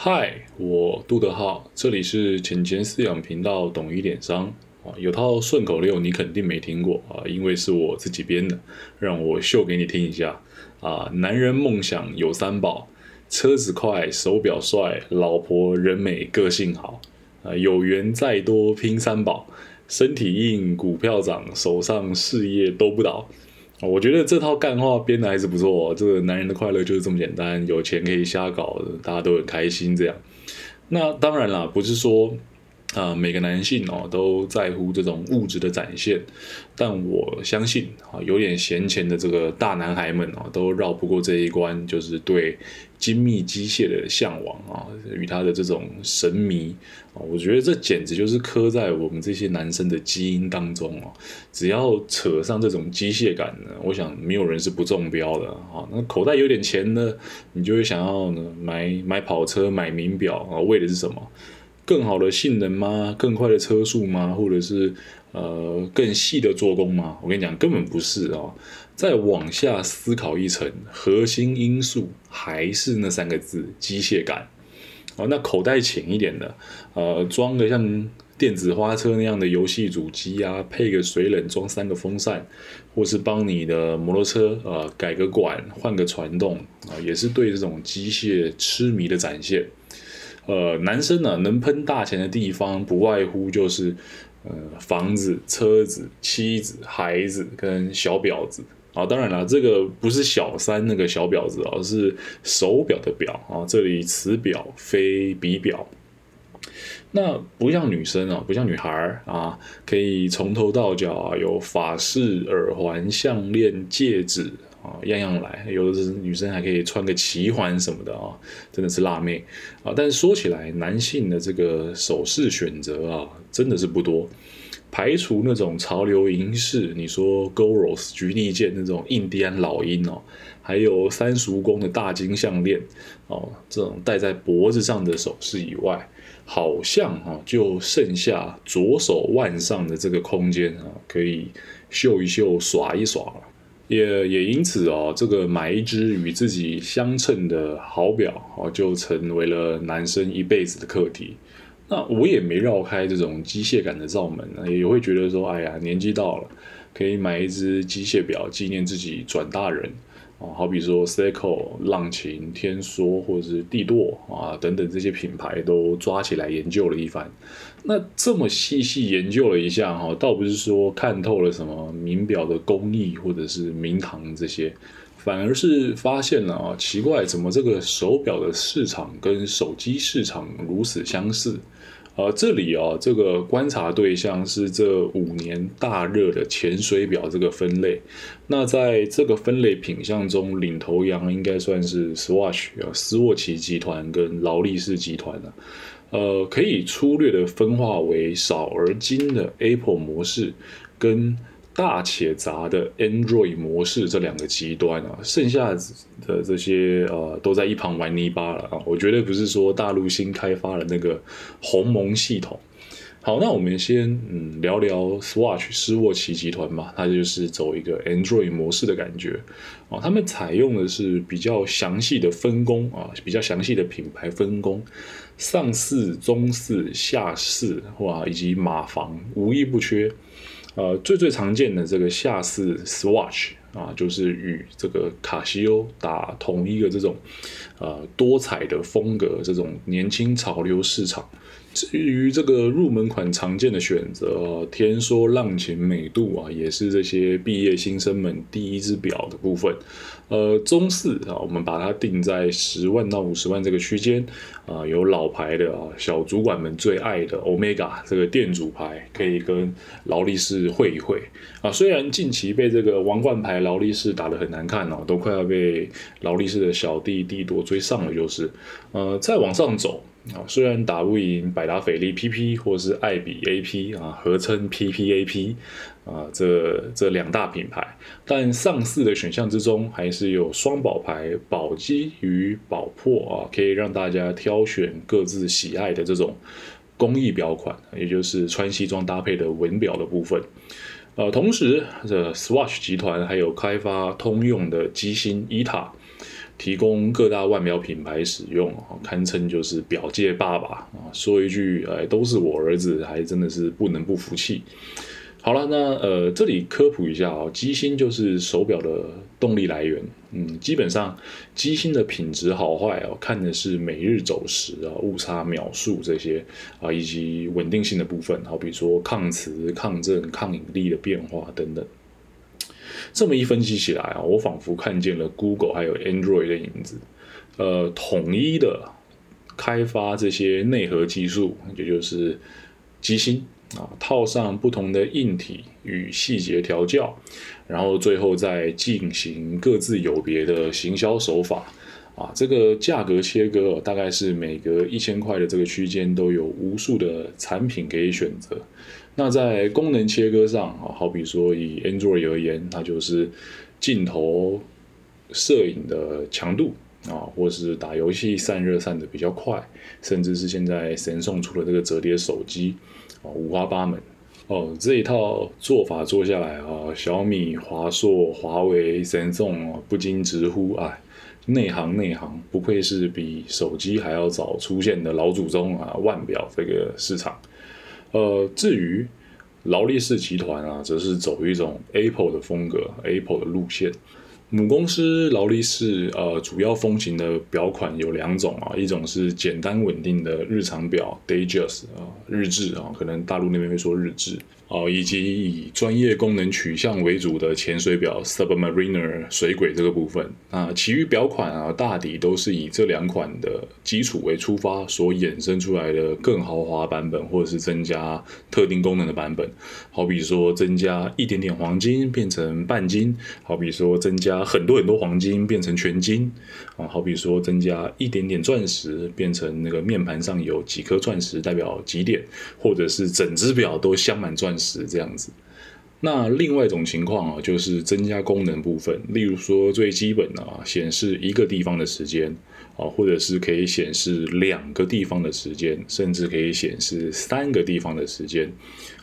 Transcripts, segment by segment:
嗨，我杜德浩，这里是浅钱饲养频道，懂一点商啊。有套顺口溜你肯定没听过啊，因为是我自己编的，让我秀给你听一下啊。男人梦想有三宝：车子快，手表帅，老婆人美，个性好啊。有缘再多拼三宝，身体硬，股票涨，手上事业都不倒。我觉得这套干话编的还是不错。这个男人的快乐就是这么简单，有钱可以瞎搞，大家都很开心。这样，那当然啦，不是说。啊，每个男性哦都在乎这种物质的展现，但我相信啊，有点闲钱的这个大男孩们哦，都绕不过这一关，就是对精密机械的向往啊，与他的这种神迷啊，我觉得这简直就是刻在我们这些男生的基因当中哦。只要扯上这种机械感呢，我想没有人是不中标的啊。那口袋有点钱呢，你就会想要呢买买跑车、买名表啊，为的是什么？更好的性能吗？更快的车速吗？或者是呃更细的做工吗？我跟你讲，根本不是啊！再往下思考一层，核心因素还是那三个字：机械感。哦，那口袋浅一点的，呃，装个像电子花车那样的游戏主机啊，配个水冷，装三个风扇，或是帮你的摩托车呃改个管，换个传动啊，也是对这种机械痴迷的展现。呃，男生呢，能喷大钱的地方不外乎就是呃房子、车子、妻子、孩子跟小婊子啊。当然了，这个不是小三那个小婊子而是手表的表啊。这里此表非彼表。那不像女生啊，不像女孩啊，可以从头到脚啊有法式、耳环、项链、戒指。啊，样样来，有的是女生还可以穿个奇环什么的啊，真的是辣妹啊。但是说起来，男性的这个首饰选择啊，真的是不多。排除那种潮流银饰，你说 Goros 菊地剑那种印第安老鹰哦，还有三叔公的大金项链哦，这种戴在脖子上的首饰以外，好像啊，就剩下左手腕上的这个空间啊，可以秀一秀、耍一耍了。也也因此哦，这个买一只与自己相称的好表哦，就成为了男生一辈子的课题。那我也没绕开这种机械感的罩门，也会觉得说，哎呀，年纪到了，可以买一只机械表纪念自己转大人。哦，好比说 Seiko、浪琴、天梭或者是帝舵啊等等这些品牌都抓起来研究了一番。那这么细细研究了一下哈，倒不是说看透了什么名表的工艺或者是名堂这些，反而是发现了啊，奇怪，怎么这个手表的市场跟手机市场如此相似？呃，这里啊，这个观察对象是这五年大热的潜水表这个分类。那在这个分类品项中，领头羊应该算是 Swatch 啊，斯沃琪集团跟劳力士集团了。呃，可以粗略的分化为少而精的 Apple 模式跟。大且杂的 Android 模式这两个极端啊，剩下的这些呃都在一旁玩泥巴了啊！我绝对不是说大陆新开发的那个鸿蒙系统。好，那我们先嗯聊聊 Swatch 施沃奇集团吧，它就是走一个 Android 模式的感觉啊。他们采用的是比较详细的分工啊，比较详细的品牌分工，上四、中四、下四哇，以及马房无一不缺。呃，最最常见的这个下四 Swatch 啊，就是与这个卡西欧打同一个这种呃多彩的风格，这种年轻潮流市场。至于这个入门款常见的选择，天梭、浪琴、美度啊，也是这些毕业新生们第一只表的部分。呃，中四啊，我们把它定在十万到五十万这个区间啊，有老牌的啊，小主管们最爱的 Omega 这个店主牌，可以跟劳力士会一会啊。虽然近期被这个王冠牌劳力士打得很难看哦，都快要被劳力士的小弟弟夺追上了，就是呃，再往上走。啊，虽然打不赢百达翡丽 PP 或是爱彼 AP 啊，合称 PPAP 啊，这这两大品牌，但上市的选项之中，还是有双宝牌宝玑与宝珀啊，可以让大家挑选各自喜爱的这种工艺表款，也就是穿西装搭配的文表的部分。呃，同时这 Swatch 集团还有开发通用的机芯 ETA。提供各大腕表品牌使用啊，堪称就是表界爸爸啊。说一句，哎，都是我儿子，还真的是不能不服气。好了，那呃，这里科普一下啊，机芯就是手表的动力来源。嗯，基本上机芯的品质好坏哦，看的是每日走时啊、误差秒数这些啊，以及稳定性的部分，好比说抗磁、抗震、抗引力的变化等等。这么一分析起来啊，我仿佛看见了 Google 还有 Android 的影子。呃，统一的开发这些内核技术，也就是机芯啊，套上不同的硬体与细节调教，然后最后再进行各自有别的行销手法啊。这个价格切割哦大概是每隔一千块的这个区间都有无数的产品可以选择。那在功能切割上啊，好比说以 Android 而言，它就是镜头、摄影的强度啊，或是打游戏散热散的比较快，甚至是现在神送出的这个折叠手机啊，五花八门哦。这一套做法做下来啊，小米、华硕、华为、神送，不禁直呼哎，内行内行，不愧是比手机还要早出现的老祖宗啊，腕表这个市场。呃，至于劳力士集团啊，则是走一种 Apple 的风格，Apple 的路线。母公司劳力士，呃，主要风行的表款有两种啊，一种是简单稳定的日常表 Datejust 啊，日志啊，可能大陆那边会说日志。哦，以及以专业功能取向为主的潜水表 Submariner 水鬼这个部分，啊，其余表款啊，大抵都是以这两款的基础为出发所衍生出来的更豪华版本，或者是增加特定功能的版本。好比说增加一点点黄金变成半金，好比说增加把很多很多黄金变成全金，啊，好比说增加一点点钻石变成那个面盘上有几颗钻石代表几点，或者是整只表都镶满钻。石这样子，那另外一种情况啊，就是增加功能部分，例如说最基本的啊，显示一个地方的时间啊，或者是可以显示两个地方的时间，甚至可以显示三个地方的时间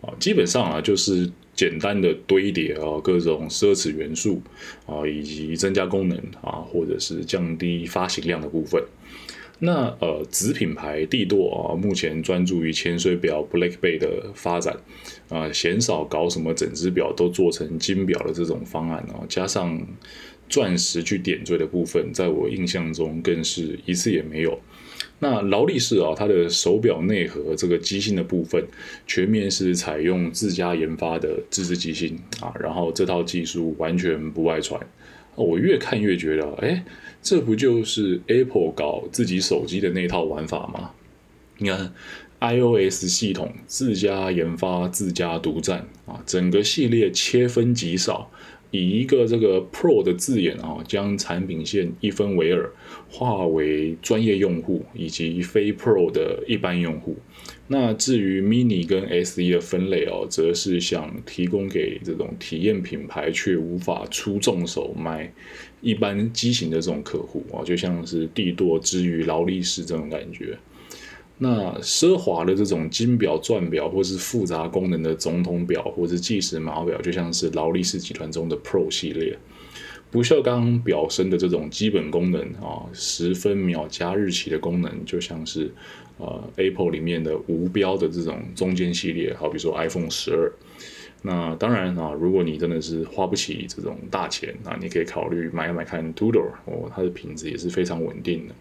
啊，基本上啊，就是简单的堆叠啊，各种奢侈元素啊，以及增加功能啊，或者是降低发行量的部分。那呃，子品牌帝舵啊，目前专注于潜水表 Black Bay 的发展，啊，鲜少搞什么整只表都做成金表的这种方案啊，加上钻石去点缀的部分，在我印象中更是一次也没有。那劳力士啊，它的手表内核这个机芯的部分，全面是采用自家研发的自制机芯啊，然后这套技术完全不外传。我越看越觉得，哎，这不就是 Apple 搞自己手机的那套玩法吗？你看，iOS 系统自家研发、自家独占啊，整个系列切分极少，以一个这个 Pro 的字眼啊，将产品线一分为二，划为专业用户以及非 Pro 的一般用户。那至于 mini 跟 SE 的分类哦，则是想提供给这种体验品牌却无法出重手买一般机型的这种客户啊，就像是帝舵之于劳力士这种感觉。那奢华的这种金表、钻表，或是复杂功能的总统表，或是计时码表，就像是劳力士集团中的 Pro 系列。不锈钢表身的这种基本功能啊，十分秒加日期的功能，就像是。呃，Apple 里面的无标的这种中间系列，好比说 iPhone 十二。那当然啊，如果你真的是花不起这种大钱，那你可以考虑买买看 Tudor 哦，它的品质也是非常稳定的。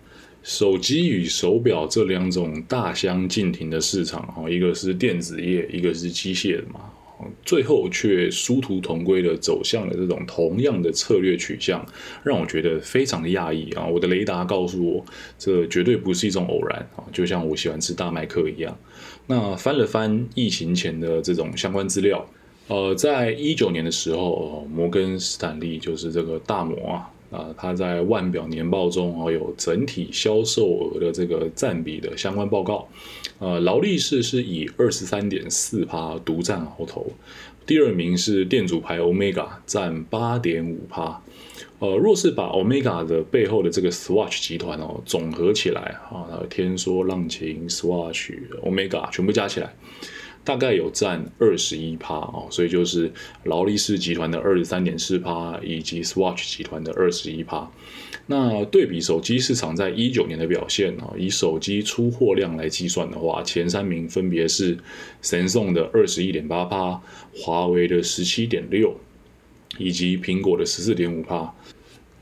手机与手表这两种大相径庭的市场哈，一个是电子业，一个是机械的嘛。最后却殊途同归的走向了这种同样的策略取向，让我觉得非常的讶异啊！我的雷达告诉我，这绝对不是一种偶然啊！就像我喜欢吃大麦克一样。那翻了翻疫情前的这种相关资料，呃，在一九年的时候，摩根斯坦利就是这个大摩啊。啊，它在腕表年报中哦有整体销售额的这个占比的相关报告，呃，劳力士是以二十三点四趴独占鳌头，第二名是店主牌 Omega 占八点五趴，呃，若是把 Omega 的背后的这个 Swatch 集团哦总合起来啊，天梭、浪琴、Swatch、Omega 全部加起来。大概有占二十一趴哦，所以就是劳力士集团的二十三点四趴，以及 Swatch 集团的二十一趴。那对比手机市场在一九年的表现啊，以手机出货量来计算的话，前三名分别是神送的二十一点八趴，华为的十七点六，以及苹果的十四点五趴。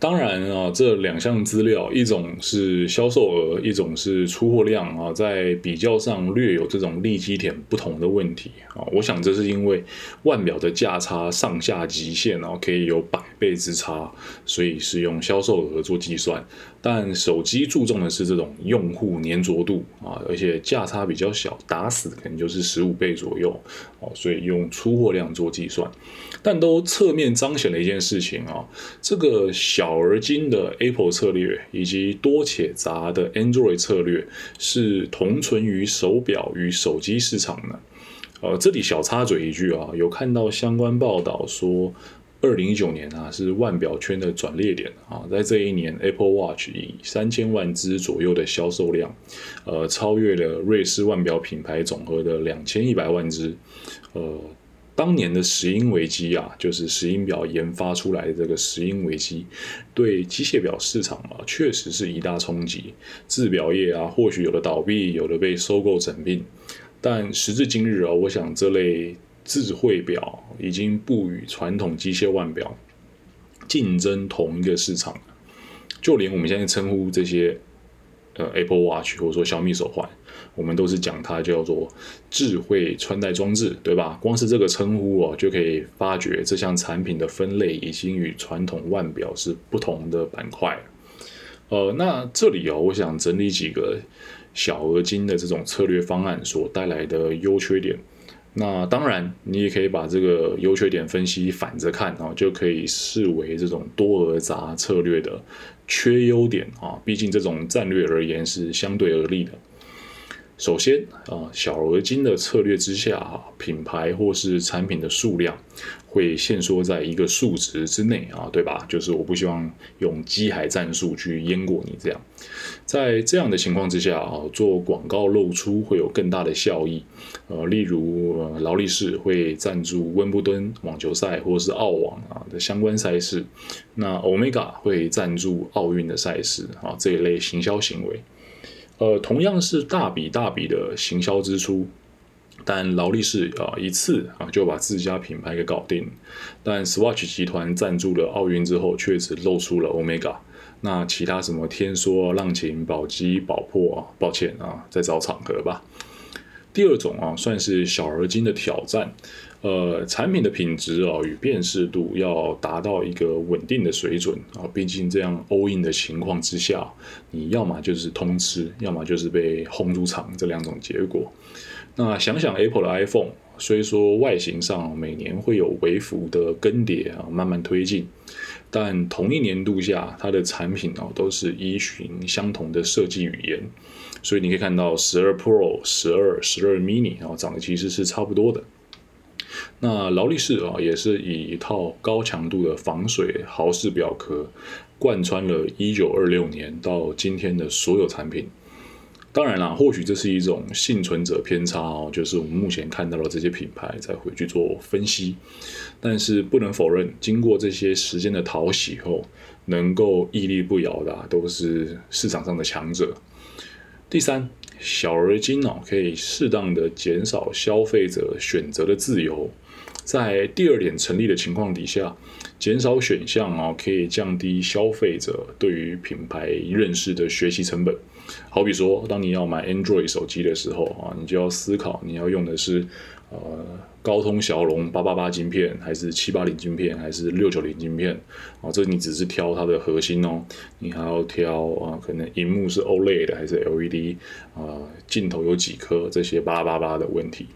当然啊，这两项资料，一种是销售额，一种是出货量啊，在比较上略有这种利基点不同的问题啊。我想这是因为腕表的价差上下极限哦，可以有百倍之差，所以是用销售额做计算。但手机注重的是这种用户粘着度啊，而且价差比较小，打死可能就是十五倍左右哦，所以用出货量做计算。但都侧面彰显了一件事情啊，这个小而精的 Apple 策略以及多且杂的 Android 策略是同存于手表与手机市场的。呃，这里小插嘴一句啊，有看到相关报道说。二零一九年啊，是腕表圈的转捩点啊，在这一年，Apple Watch 以三千万只左右的销售量，呃，超越了瑞士腕表品牌总和的两千一百万只。呃，当年的石英危机啊，就是石英表研发出来的这个石英危机，对机械表市场啊，确实是一大冲击。制表业啊，或许有的倒闭，有的被收购整并，但时至今日啊，我想这类。智慧表已经不与传统机械腕表竞争同一个市场，就连我们现在称呼这些呃 Apple Watch 或者说小米手环，我们都是讲它叫做智慧穿戴装置，对吧？光是这个称呼哦，就可以发觉这项产品的分类已经与传统腕表是不同的板块。呃，那这里哦，我想整理几个小额金的这种策略方案所带来的优缺点。那当然，你也可以把这个优缺点分析反着看啊，就可以视为这种多而杂策略的缺优点啊。毕竟这种战略而言是相对而立的。首先啊，小额金的策略之下啊，品牌或是产品的数量会限缩在一个数值之内啊，对吧？就是我不希望用机海战术去淹过你这样。在这样的情况之下啊，做广告露出会有更大的效益。呃，例如劳力士会赞助温布敦网球赛或是澳网啊的相关赛事，那 Omega 会赞助奥运的赛事啊这一类行销行为。呃，同样是大笔大笔的行销支出，但劳力士啊一次啊就把自家品牌给搞定，但 Swatch 集团赞助了奥运之后，却只露出了 Omega，那其他什么天梭、浪琴、宝玑、宝珀啊，抱歉啊，再找场合吧。第二种啊，算是小而精的挑战，呃，产品的品质啊与辨识度要达到一个稳定的水准啊，毕竟这样 all in 的情况之下，你要么就是通吃，要么就是被轰出场这两种结果。那想想 Apple 的 iPhone，虽说外形上每年会有微幅的更迭啊，慢慢推进，但同一年度下，它的产品哦都是依循相同的设计语言。所以你可以看到十二 Pro、十二、十二 Mini 啊，长得其实是差不多的。那劳力士啊，也是以一套高强度的防水豪士表壳，贯穿了一九二六年到今天的所有产品。当然啦，或许这是一种幸存者偏差哦，就是我们目前看到的这些品牌再回去做分析。但是不能否认，经过这些时间的淘洗后，能够屹立不摇的都是市场上的强者。第三，小而精哦，可以适当的减少消费者选择的自由。在第二点成立的情况底下，减少选项哦，可以降低消费者对于品牌认识的学习成本。好比说，当你要买 Android 手机的时候啊，你就要思考你要用的是。呃，高通骁龙八八八晶片，还是七八零晶片，还是六九零晶片？哦，这你只是挑它的核心哦，你还要挑啊，可能荧幕是 OLED 还是 LED 啊，镜头有几颗，这些八八八的问题。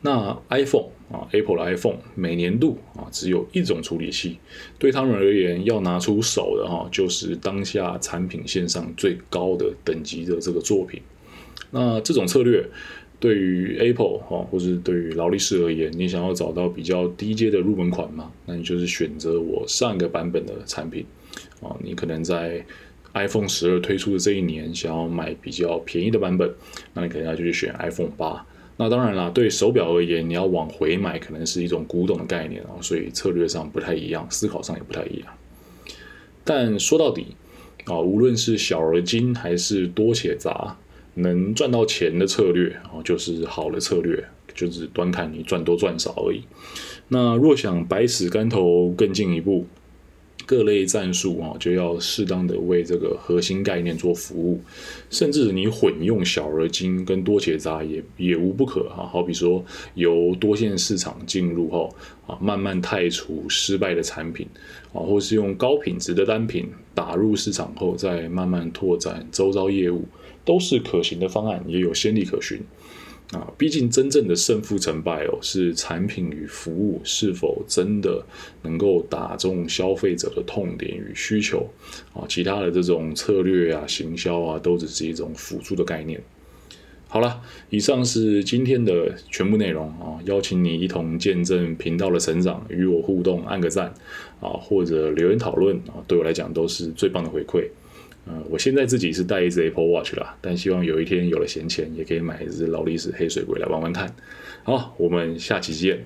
那 iPhone 啊，Apple 的 iPhone 每年度啊只有一种处理器，对他们而言要拿出手的哈，就是当下产品线上最高的等级的这个作品。那这种策略。对于 Apple 哈，或是对于劳力士而言，你想要找到比较低阶的入门款嘛？那你就是选择我上一个版本的产品啊。你可能在 iPhone 十二推出的这一年，想要买比较便宜的版本，那你可能要去选 iPhone 八。那当然啦，对手表而言，你要往回买，可能是一种古董的概念哦，所以策略上不太一样，思考上也不太一样。但说到底啊，无论是小而精还是多且杂，能赚到钱的策略啊，就是好的策略，就是端看你赚多赚少而已。那若想百尺竿头更进一步。各类战术啊，就要适当的为这个核心概念做服务，甚至你混用小而精跟多且杂也也无不可啊。好比说由多线市场进入后啊，慢慢汰除失败的产品啊，或是用高品质的单品打入市场后，再慢慢拓展周遭业务，都是可行的方案，也有先例可循。啊，毕竟真正的胜负成败哦，是产品与服务是否真的能够打中消费者的痛点与需求啊，其他的这种策略啊、行销啊，都只是一种辅助的概念。好了，以上是今天的全部内容啊，邀请你一同见证频道的成长，与我互动，按个赞啊，或者留言讨论啊，对我来讲都是最棒的回馈。嗯，我现在自己是带一只 Apple Watch 啦，但希望有一天有了闲钱，也可以买一只劳力士黑水鬼来玩玩看。好，我们下期见。